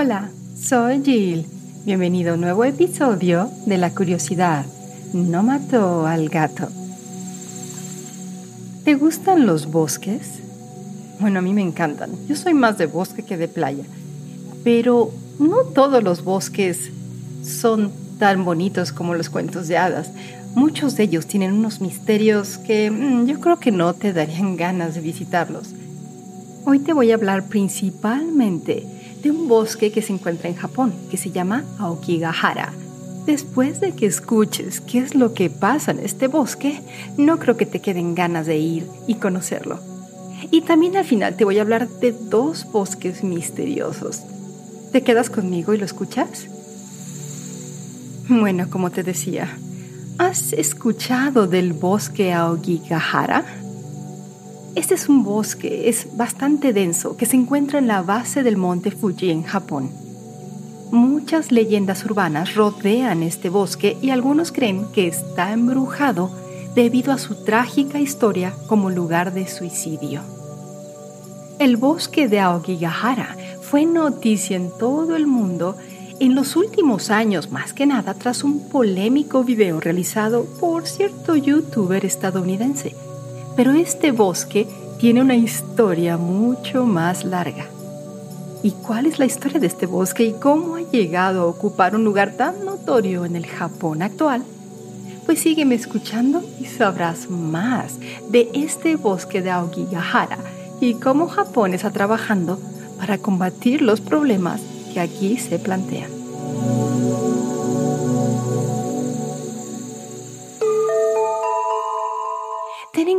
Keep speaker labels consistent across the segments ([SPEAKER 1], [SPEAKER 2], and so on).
[SPEAKER 1] Hola, soy Jill. Bienvenido a un nuevo episodio de La Curiosidad. No mató al gato. ¿Te gustan los bosques? Bueno, a mí me encantan. Yo soy más de bosque que de playa. Pero no todos los bosques son tan bonitos como los cuentos de hadas. Muchos de ellos tienen unos misterios que mm, yo creo que no te darían ganas de visitarlos. Hoy te voy a hablar principalmente de un bosque que se encuentra en Japón, que se llama Aokigahara. Después de que escuches qué es lo que pasa en este bosque, no creo que te queden ganas de ir y conocerlo. Y también al final te voy a hablar de dos bosques misteriosos. ¿Te quedas conmigo y lo escuchas? Bueno, como te decía, ¿has escuchado del bosque Aokigahara? Este es un bosque, es bastante denso, que se encuentra en la base del monte Fuji en Japón. Muchas leyendas urbanas rodean este bosque y algunos creen que está embrujado debido a su trágica historia como lugar de suicidio. El bosque de Aokigahara fue noticia en todo el mundo en los últimos años, más que nada tras un polémico video realizado por cierto youtuber estadounidense pero este bosque tiene una historia mucho más larga. ¿Y cuál es la historia de este bosque y cómo ha llegado a ocupar un lugar tan notorio en el Japón actual? Pues sígueme escuchando y sabrás más de este bosque de Aokigahara y cómo Japón está trabajando para combatir los problemas que aquí se plantean.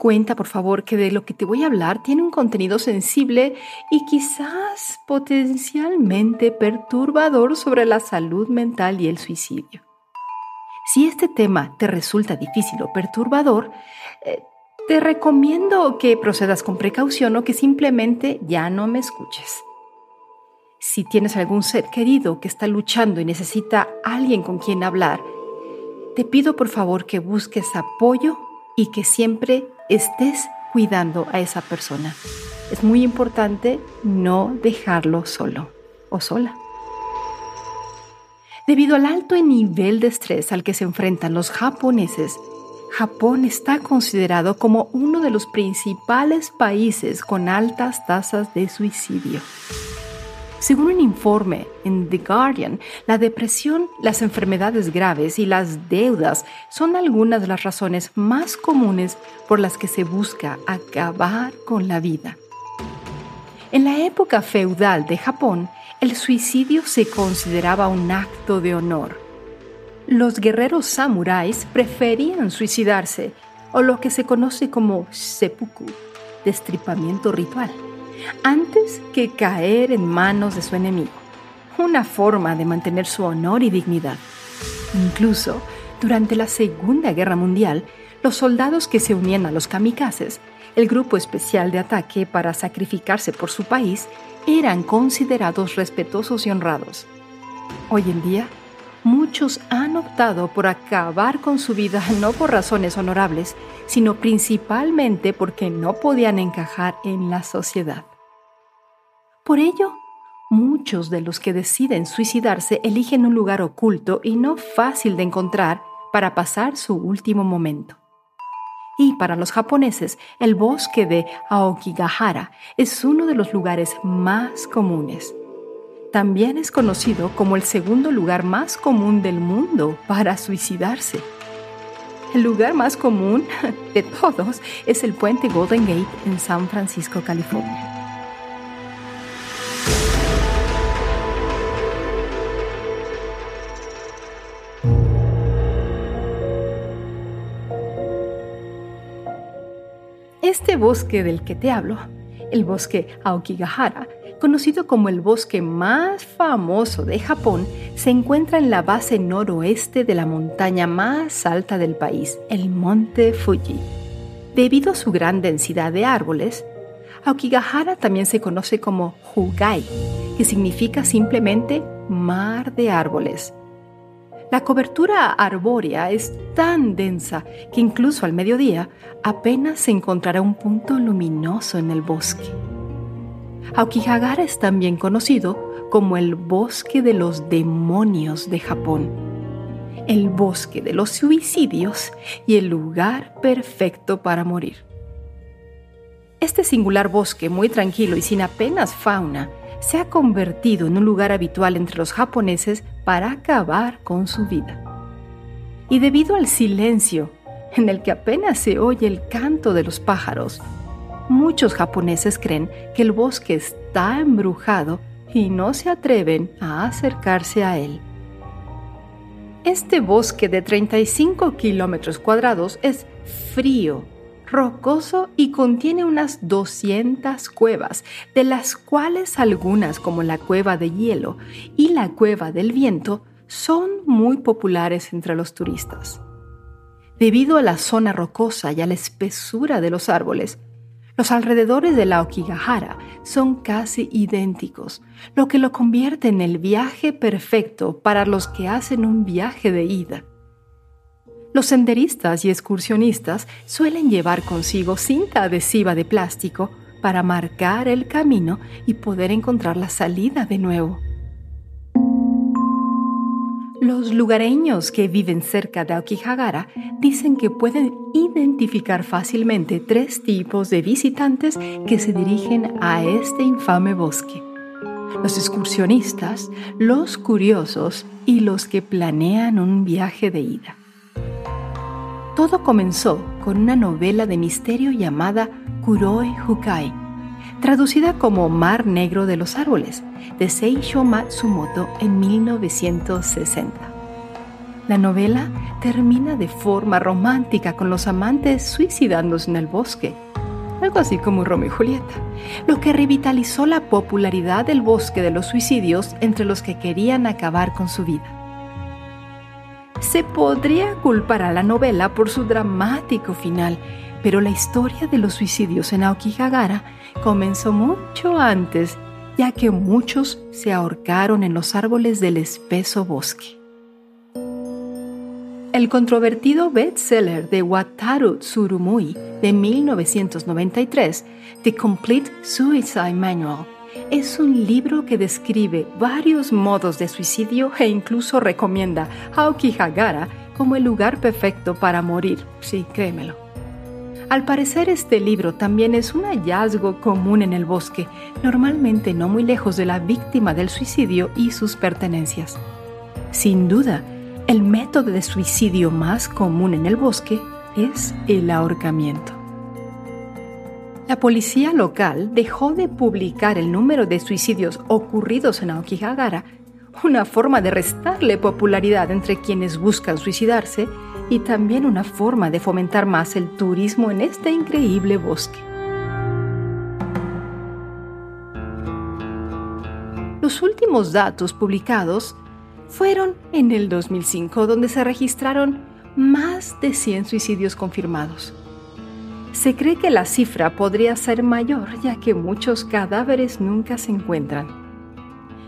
[SPEAKER 1] Cuenta, por favor, que de lo que te voy a hablar tiene un contenido sensible y quizás potencialmente perturbador sobre la salud mental y el suicidio. Si este tema te resulta difícil o perturbador, eh, te recomiendo que procedas con precaución o que simplemente ya no me escuches. Si tienes algún ser querido que está luchando y necesita alguien con quien hablar, te pido por favor que busques apoyo y que siempre estés cuidando a esa persona. Es muy importante no dejarlo solo o sola. Debido al alto nivel de estrés al que se enfrentan los japoneses, Japón está considerado como uno de los principales países con altas tasas de suicidio. Según un informe en The Guardian, la depresión, las enfermedades graves y las deudas son algunas de las razones más comunes por las que se busca acabar con la vida. En la época feudal de Japón, el suicidio se consideraba un acto de honor. Los guerreros samuráis preferían suicidarse, o lo que se conoce como seppuku, destripamiento ritual antes que caer en manos de su enemigo, una forma de mantener su honor y dignidad. Incluso, durante la Segunda Guerra Mundial, los soldados que se unían a los kamikazes, el grupo especial de ataque para sacrificarse por su país, eran considerados respetuosos y honrados. Hoy en día, muchos han optado por acabar con su vida no por razones honorables, sino principalmente porque no podían encajar en la sociedad. Por ello, muchos de los que deciden suicidarse eligen un lugar oculto y no fácil de encontrar para pasar su último momento. Y para los japoneses, el bosque de Aokigahara es uno de los lugares más comunes. También es conocido como el segundo lugar más común del mundo para suicidarse. El lugar más común de todos es el puente Golden Gate en San Francisco, California. Bosque del que te hablo, el bosque Aokigahara, conocido como el bosque más famoso de Japón, se encuentra en la base noroeste de la montaña más alta del país, el monte Fuji. Debido a su gran densidad de árboles, Aokigahara también se conoce como Hugai, que significa simplemente mar de árboles. La cobertura arbórea es tan densa que incluso al mediodía apenas se encontrará un punto luminoso en el bosque. Aokigahara es también conocido como el bosque de los demonios de Japón, el bosque de los suicidios y el lugar perfecto para morir. Este singular bosque, muy tranquilo y sin apenas fauna, se ha convertido en un lugar habitual entre los japoneses para acabar con su vida. Y debido al silencio, en el que apenas se oye el canto de los pájaros, muchos japoneses creen que el bosque está embrujado y no se atreven a acercarse a él. Este bosque de 35 kilómetros cuadrados es frío, rocoso y contiene unas 200 cuevas, de las cuales algunas, como la cueva de hielo y la cueva del viento, son muy populares entre los turistas. Debido a la zona rocosa y a la espesura de los árboles, los alrededores de la Okigahara son casi idénticos, lo que lo convierte en el viaje perfecto para los que hacen un viaje de ida. Los senderistas y excursionistas suelen llevar consigo cinta adhesiva de plástico para marcar el camino y poder encontrar la salida de nuevo. Los lugareños que viven cerca de Aokigahara dicen que pueden identificar fácilmente tres tipos de visitantes que se dirigen a este infame bosque. Los excursionistas, los curiosos y los que planean un viaje de ida. Todo comenzó con una novela de misterio llamada Kuroi Hukai, traducida como Mar Negro de los Árboles, de Seisho Matsumoto en 1960. La novela termina de forma romántica con los amantes suicidándose en el bosque, algo así como Romeo y Julieta, lo que revitalizó la popularidad del bosque de los suicidios entre los que querían acabar con su vida. Se podría culpar a la novela por su dramático final, pero la historia de los suicidios en Aokigahara comenzó mucho antes, ya que muchos se ahorcaron en los árboles del espeso bosque. El controvertido bestseller de Wataru Tsurumui de 1993, The Complete Suicide Manual, es un libro que describe varios modos de suicidio e incluso recomienda Aokigahara como el lugar perfecto para morir. Sí, créemelo. Al parecer este libro también es un hallazgo común en el bosque, normalmente no muy lejos de la víctima del suicidio y sus pertenencias. Sin duda, el método de suicidio más común en el bosque es el ahorcamiento. La policía local dejó de publicar el número de suicidios ocurridos en Aokigahara, una forma de restarle popularidad entre quienes buscan suicidarse y también una forma de fomentar más el turismo en este increíble bosque. Los últimos datos publicados fueron en el 2005, donde se registraron más de 100 suicidios confirmados. Se cree que la cifra podría ser mayor, ya que muchos cadáveres nunca se encuentran.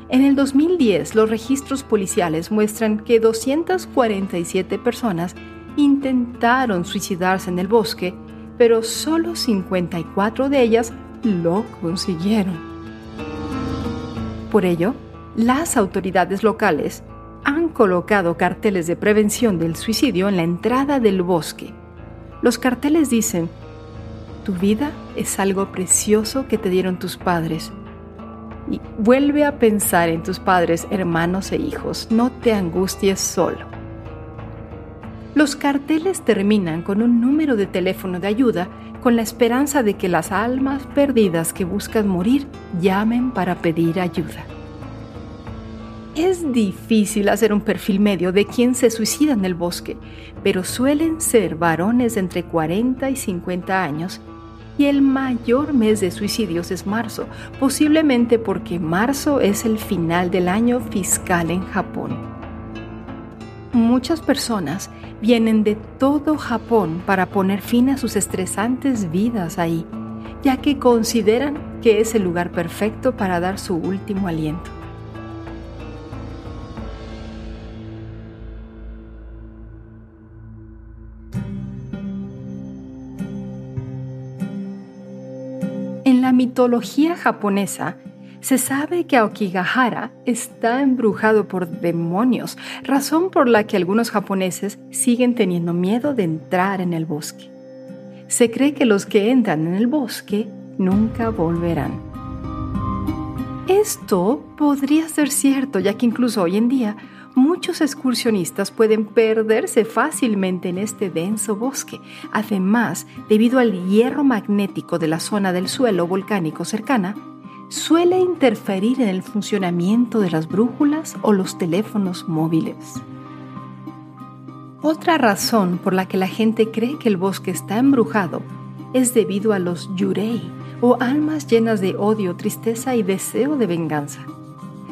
[SPEAKER 1] En el 2010, los registros policiales muestran que 247 personas intentaron suicidarse en el bosque, pero solo 54 de ellas lo consiguieron. Por ello, las autoridades locales han colocado carteles de prevención del suicidio en la entrada del bosque. Los carteles dicen, tu vida es algo precioso que te dieron tus padres y vuelve a pensar en tus padres, hermanos e hijos. No te angusties solo. Los carteles terminan con un número de teléfono de ayuda con la esperanza de que las almas perdidas que buscan morir llamen para pedir ayuda. Es difícil hacer un perfil medio de quien se suicida en el bosque, pero suelen ser varones de entre 40 y 50 años y el mayor mes de suicidios es marzo, posiblemente porque marzo es el final del año fiscal en Japón. Muchas personas vienen de todo Japón para poner fin a sus estresantes vidas ahí, ya que consideran que es el lugar perfecto para dar su último aliento. Mitología japonesa, se sabe que Aokigahara está embrujado por demonios, razón por la que algunos japoneses siguen teniendo miedo de entrar en el bosque. Se cree que los que entran en el bosque nunca volverán. Esto podría ser cierto, ya que incluso hoy en día muchos excursionistas pueden perderse fácilmente en este denso bosque. Además, debido al hierro magnético de la zona del suelo volcánico cercana, suele interferir en el funcionamiento de las brújulas o los teléfonos móviles. Otra razón por la que la gente cree que el bosque está embrujado es debido a los yurei, o almas llenas de odio, tristeza y deseo de venganza.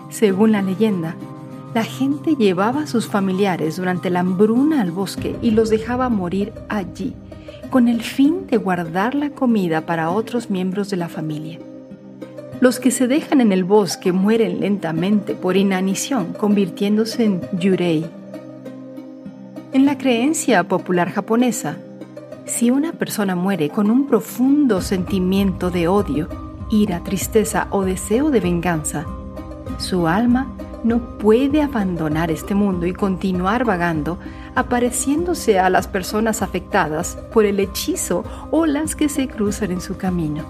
[SPEAKER 1] Según la leyenda, la gente llevaba a sus familiares durante la hambruna al bosque y los dejaba morir allí, con el fin de guardar la comida para otros miembros de la familia. Los que se dejan en el bosque mueren lentamente por inanición, convirtiéndose en yurei. En la creencia popular japonesa, si una persona muere con un profundo sentimiento de odio, ira, tristeza o deseo de venganza, su alma no puede abandonar este mundo y continuar vagando, apareciéndose a las personas afectadas por el hechizo o las que se cruzan en su camino.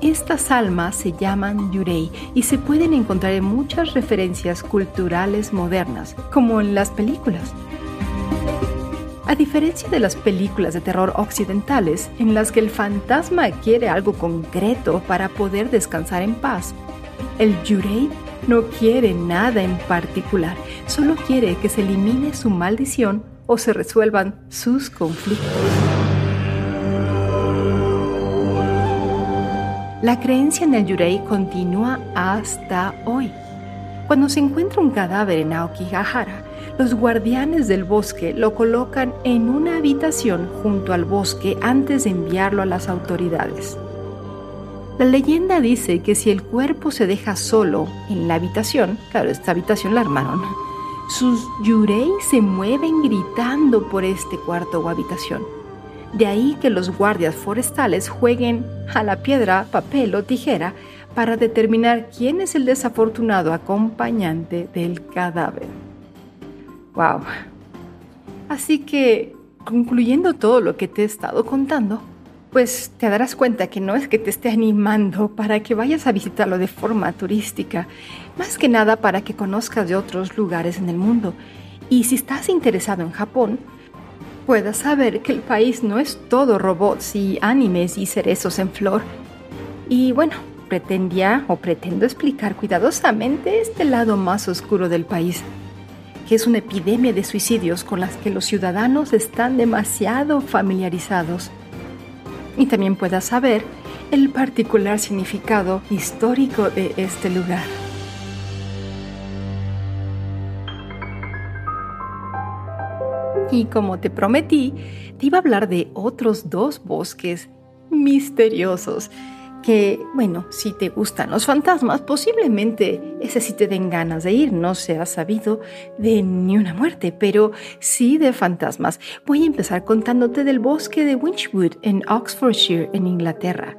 [SPEAKER 1] Estas almas se llaman yurei y se pueden encontrar en muchas referencias culturales modernas, como en las películas. A diferencia de las películas de terror occidentales, en las que el fantasma quiere algo concreto para poder descansar en paz, el yurei no quiere nada en particular, solo quiere que se elimine su maldición o se resuelvan sus conflictos. La creencia en el Yurei continúa hasta hoy. Cuando se encuentra un cadáver en Aokigahara, los guardianes del bosque lo colocan en una habitación junto al bosque antes de enviarlo a las autoridades. La leyenda dice que si el cuerpo se deja solo en la habitación, claro, esta habitación la armaron, sus yurei se mueven gritando por este cuarto o habitación de ahí que los guardias forestales jueguen a la piedra, papel o tijera para determinar quién es el desafortunado acompañante del cadáver. ¡Wow! Así que, concluyendo todo lo que te he estado contando, pues te darás cuenta que no es que te esté animando para que vayas a visitarlo de forma turística, más que nada para que conozcas de otros lugares en el mundo. Y si estás interesado en Japón, puedas saber que el país no es todo robots y animes y cerezos en flor. Y bueno, pretendía o pretendo explicar cuidadosamente este lado más oscuro del país, que es una epidemia de suicidios con las que los ciudadanos están demasiado familiarizados. Y también puedas saber el particular significado histórico de este lugar. Y como te prometí, te iba a hablar de otros dos bosques misteriosos que, bueno, si te gustan los fantasmas, posiblemente ese sí te den ganas de ir. No se ha sabido de ni una muerte, pero sí de fantasmas. Voy a empezar contándote del bosque de Winchwood en Oxfordshire, en Inglaterra,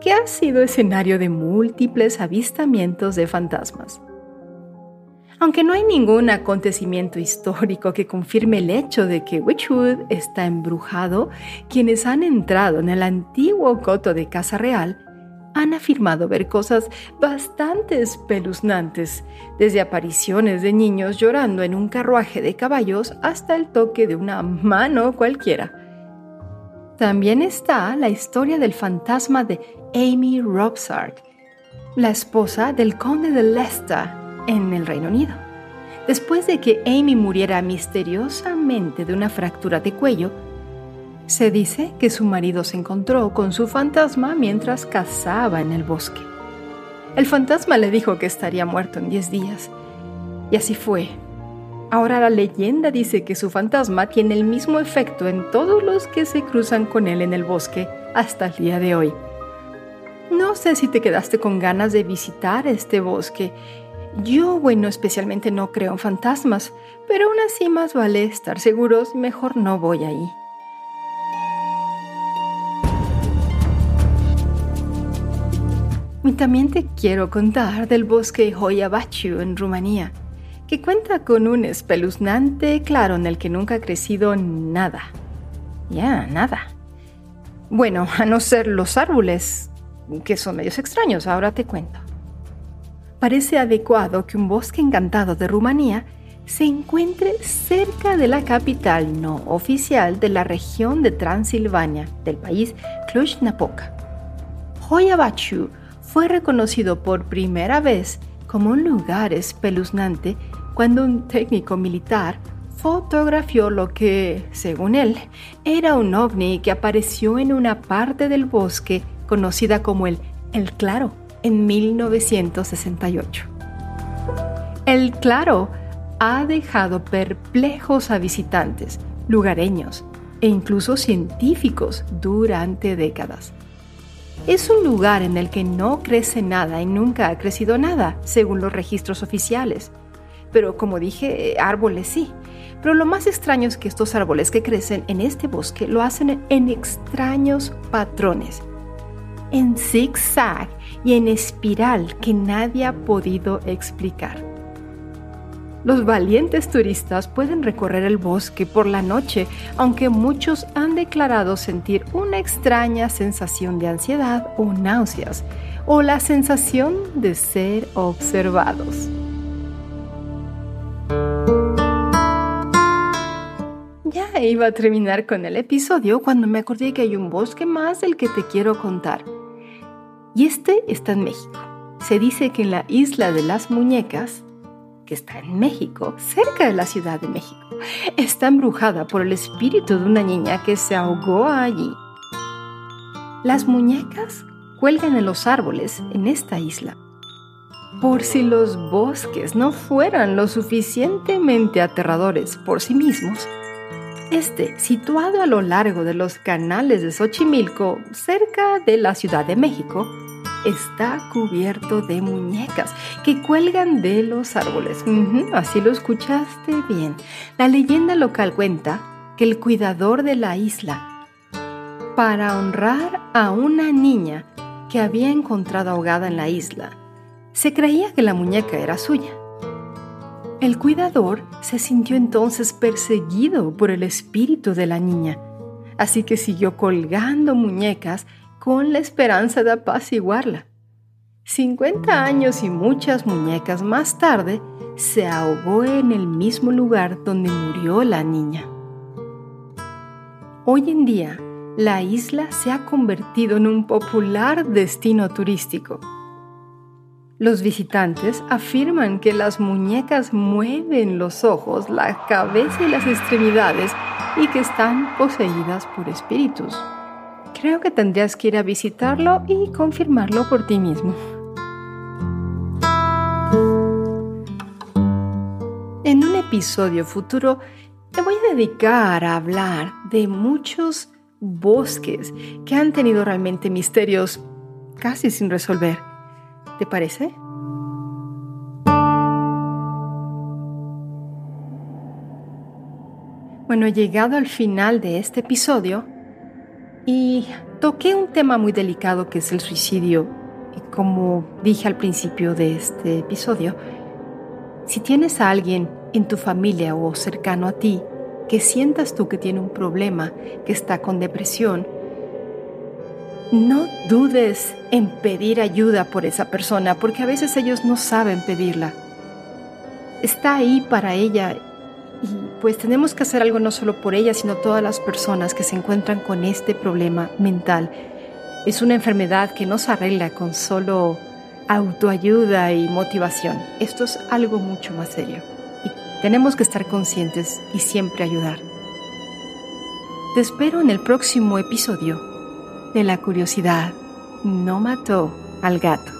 [SPEAKER 1] que ha sido escenario de múltiples avistamientos de fantasmas. Aunque no hay ningún acontecimiento histórico que confirme el hecho de que Witchwood está embrujado, quienes han entrado en el antiguo coto de Casa Real han afirmado ver cosas bastante espeluznantes, desde apariciones de niños llorando en un carruaje de caballos hasta el toque de una mano cualquiera. También está la historia del fantasma de Amy Robsart, la esposa del conde de Leicester en el Reino Unido. Después de que Amy muriera misteriosamente de una fractura de cuello, se dice que su marido se encontró con su fantasma mientras cazaba en el bosque. El fantasma le dijo que estaría muerto en 10 días. Y así fue. Ahora la leyenda dice que su fantasma tiene el mismo efecto en todos los que se cruzan con él en el bosque hasta el día de hoy. No sé si te quedaste con ganas de visitar este bosque yo, bueno, especialmente no creo en fantasmas, pero aún así más vale estar seguros, mejor no voy ahí. Y también te quiero contar del bosque Hoyabachu en Rumanía, que cuenta con un espeluznante claro en el que nunca ha crecido nada. Ya, nada. Bueno, a no ser los árboles, que son medios extraños, ahora te cuento. Parece adecuado que un bosque encantado de Rumanía se encuentre cerca de la capital no oficial de la región de Transilvania del país Cluj-Napoca. Hoyabachu fue reconocido por primera vez como un lugar espeluznante cuando un técnico militar fotografió lo que, según él, era un ovni que apareció en una parte del bosque conocida como el El Claro en 1968. El Claro ha dejado perplejos a visitantes, lugareños e incluso científicos durante décadas. Es un lugar en el que no crece nada y nunca ha crecido nada, según los registros oficiales. Pero como dije, árboles sí. Pero lo más extraño es que estos árboles que crecen en este bosque lo hacen en extraños patrones, en zigzag y en espiral que nadie ha podido explicar. Los valientes turistas pueden recorrer el bosque por la noche, aunque muchos han declarado sentir una extraña sensación de ansiedad o náuseas, o la sensación de ser observados. Ya iba a terminar con el episodio cuando me acordé que hay un bosque más del que te quiero contar. Y este está en México. Se dice que en la isla de las muñecas que está en México, cerca de la Ciudad de México, está embrujada por el espíritu de una niña que se ahogó allí. Las muñecas cuelgan en los árboles en esta isla. Por si los bosques no fueran lo suficientemente aterradores por sí mismos, este, situado a lo largo de los canales de Xochimilco, cerca de la Ciudad de México, está cubierto de muñecas que cuelgan de los árboles. así lo escuchaste bien. La leyenda local cuenta que el cuidador de la isla, para honrar a una niña que había encontrado ahogada en la isla, se creía que la muñeca era suya. El cuidador se sintió entonces perseguido por el espíritu de la niña, así que siguió colgando muñecas con la esperanza de apaciguarla. 50 años y muchas muñecas más tarde, se ahogó en el mismo lugar donde murió la niña. Hoy en día, la isla se ha convertido en un popular destino turístico. Los visitantes afirman que las muñecas mueven los ojos, la cabeza y las extremidades y que están poseídas por espíritus. Creo que tendrías que ir a visitarlo y confirmarlo por ti mismo. En un episodio futuro te voy a dedicar a hablar de muchos bosques que han tenido realmente misterios casi sin resolver. ¿Te parece? Bueno, llegado al final de este episodio y toqué un tema muy delicado que es el suicidio. Y como dije al principio de este episodio, si tienes a alguien en tu familia o cercano a ti que sientas tú que tiene un problema, que está con depresión, no dudes en pedir ayuda por esa persona, porque a veces ellos no saben pedirla. Está ahí para ella y pues tenemos que hacer algo no solo por ella, sino todas las personas que se encuentran con este problema mental. Es una enfermedad que no se arregla con solo autoayuda y motivación. Esto es algo mucho más serio. Y tenemos que estar conscientes y siempre ayudar. Te espero en el próximo episodio de La curiosidad no mató al gato.